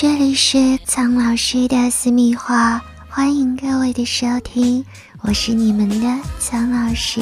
这里是苍老师的私密话，欢迎各位的收听，我是你们的苍老师。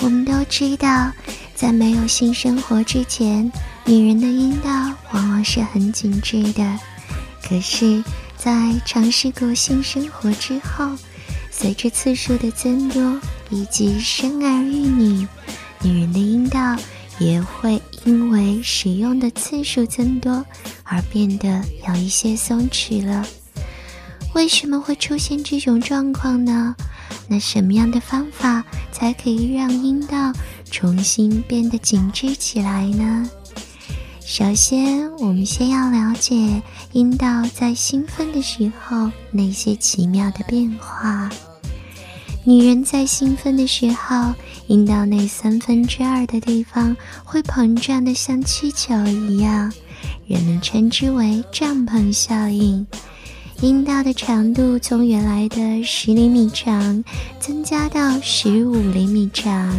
我们都知道，在没有性生活之前，女人的阴道往往是很紧致的。可是，在尝试过性生活之后，随着次数的增多以及生儿育女，女人的阴道也会因为使用的次数增多。而变得有一些松弛了。为什么会出现这种状况呢？那什么样的方法才可以让阴道重新变得紧致起来呢？首先，我们先要了解阴道在兴奋的时候那些奇妙的变化。女人在兴奋的时候，阴道内三分之二的地方会膨胀的像气球一样。人们称之为帐篷效应。阴道的长度从原来的十厘米长增加到十五厘米长，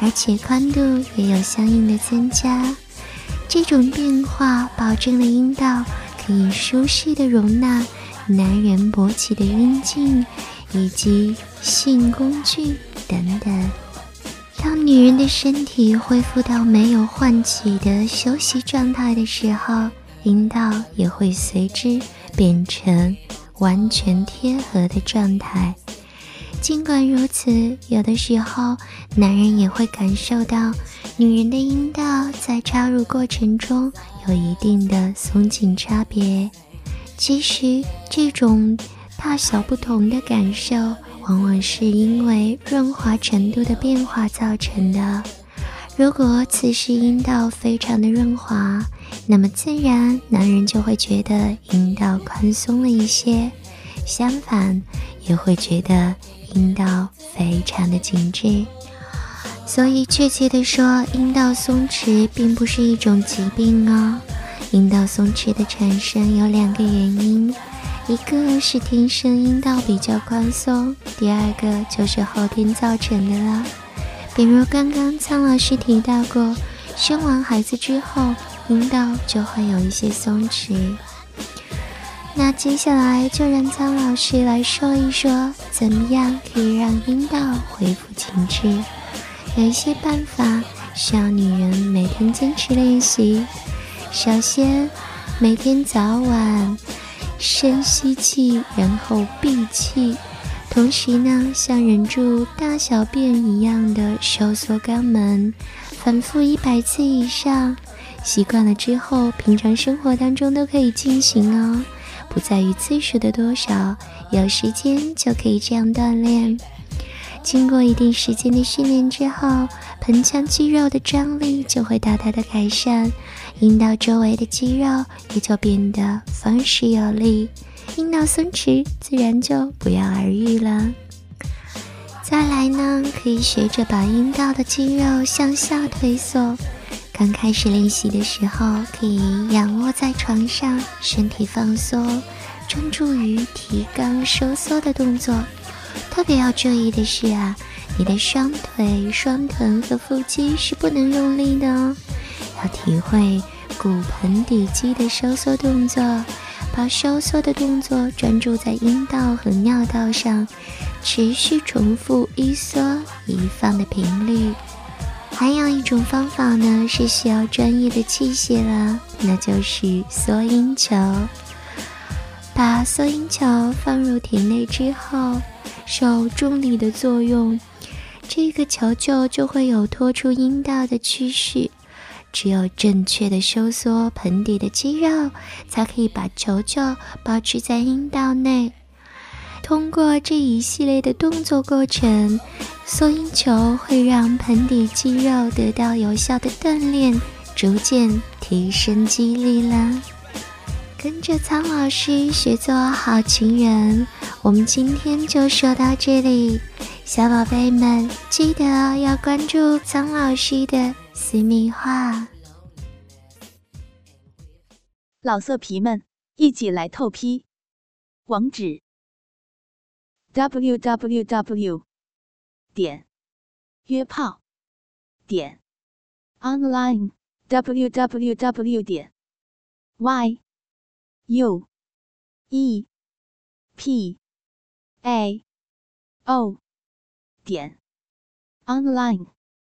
而且宽度也有相应的增加。这种变化保证了阴道可以舒适的容纳男人勃起的阴茎以及性工具等等。当女人的身体恢复到没有唤起的休息状态的时候，阴道也会随之变成完全贴合的状态。尽管如此，有的时候男人也会感受到女人的阴道在插入过程中有一定的松紧差别。其实，这种大小不同的感受。往往是因为润滑程度的变化造成的。如果此时阴道非常的润滑，那么自然男人就会觉得阴道宽松了一些；相反，也会觉得阴道非常的紧致。所以，确切的说，阴道松弛并不是一种疾病哦。阴道松弛的产生有两个原因。一个是天生阴道比较宽松，第二个就是后天造成的啦。比如刚刚苍老师提到过，生完孩子之后，阴道就会有一些松弛。那接下来就让苍老师来说一说，怎么样可以让阴道恢复紧致？有一些办法需要女人每天坚持练习。首先，每天早晚。深吸气，然后闭气，同时呢，像忍住大小便一样的收缩肛门，反复一百次以上。习惯了之后，平常生活当中都可以进行哦，不在于次数的多少，有时间就可以这样锻炼。经过一定时间的训练之后，盆腔肌肉的张力就会大大的改善。阴道周围的肌肉也就变得方实有力，阴道松弛，自然就不药而愈了。再来呢，可以学着把阴道的肌肉向下推缩。刚开始练习的时候，可以仰卧在床上，身体放松，专注于提肛收缩的动作。特别要注意的是啊，你的双腿、双臀和腹肌是不能用力的哦。要体会骨盆底肌的收缩动作，把收缩的动作专注在阴道和尿道上，持续重复一缩一放的频率。还有一种方法呢，是需要专业的器械了，那就是缩阴球。把缩阴球放入体内之后，受重力的作用，这个球球就会有拖出阴道的趋势。只有正确的收缩盆底的肌肉，才可以把球球保持在阴道内。通过这一系列的动作过程，缩阴球会让盆底肌肉得到有效的锻炼，逐渐提升肌力了。跟着苍老师学做好情人，我们今天就说到这里。小宝贝们，记得要关注苍老师的私密话。老色皮们，一起来透批！网址：w w w. 点约炮点 online w w w. 点 y u e p a o 点 online。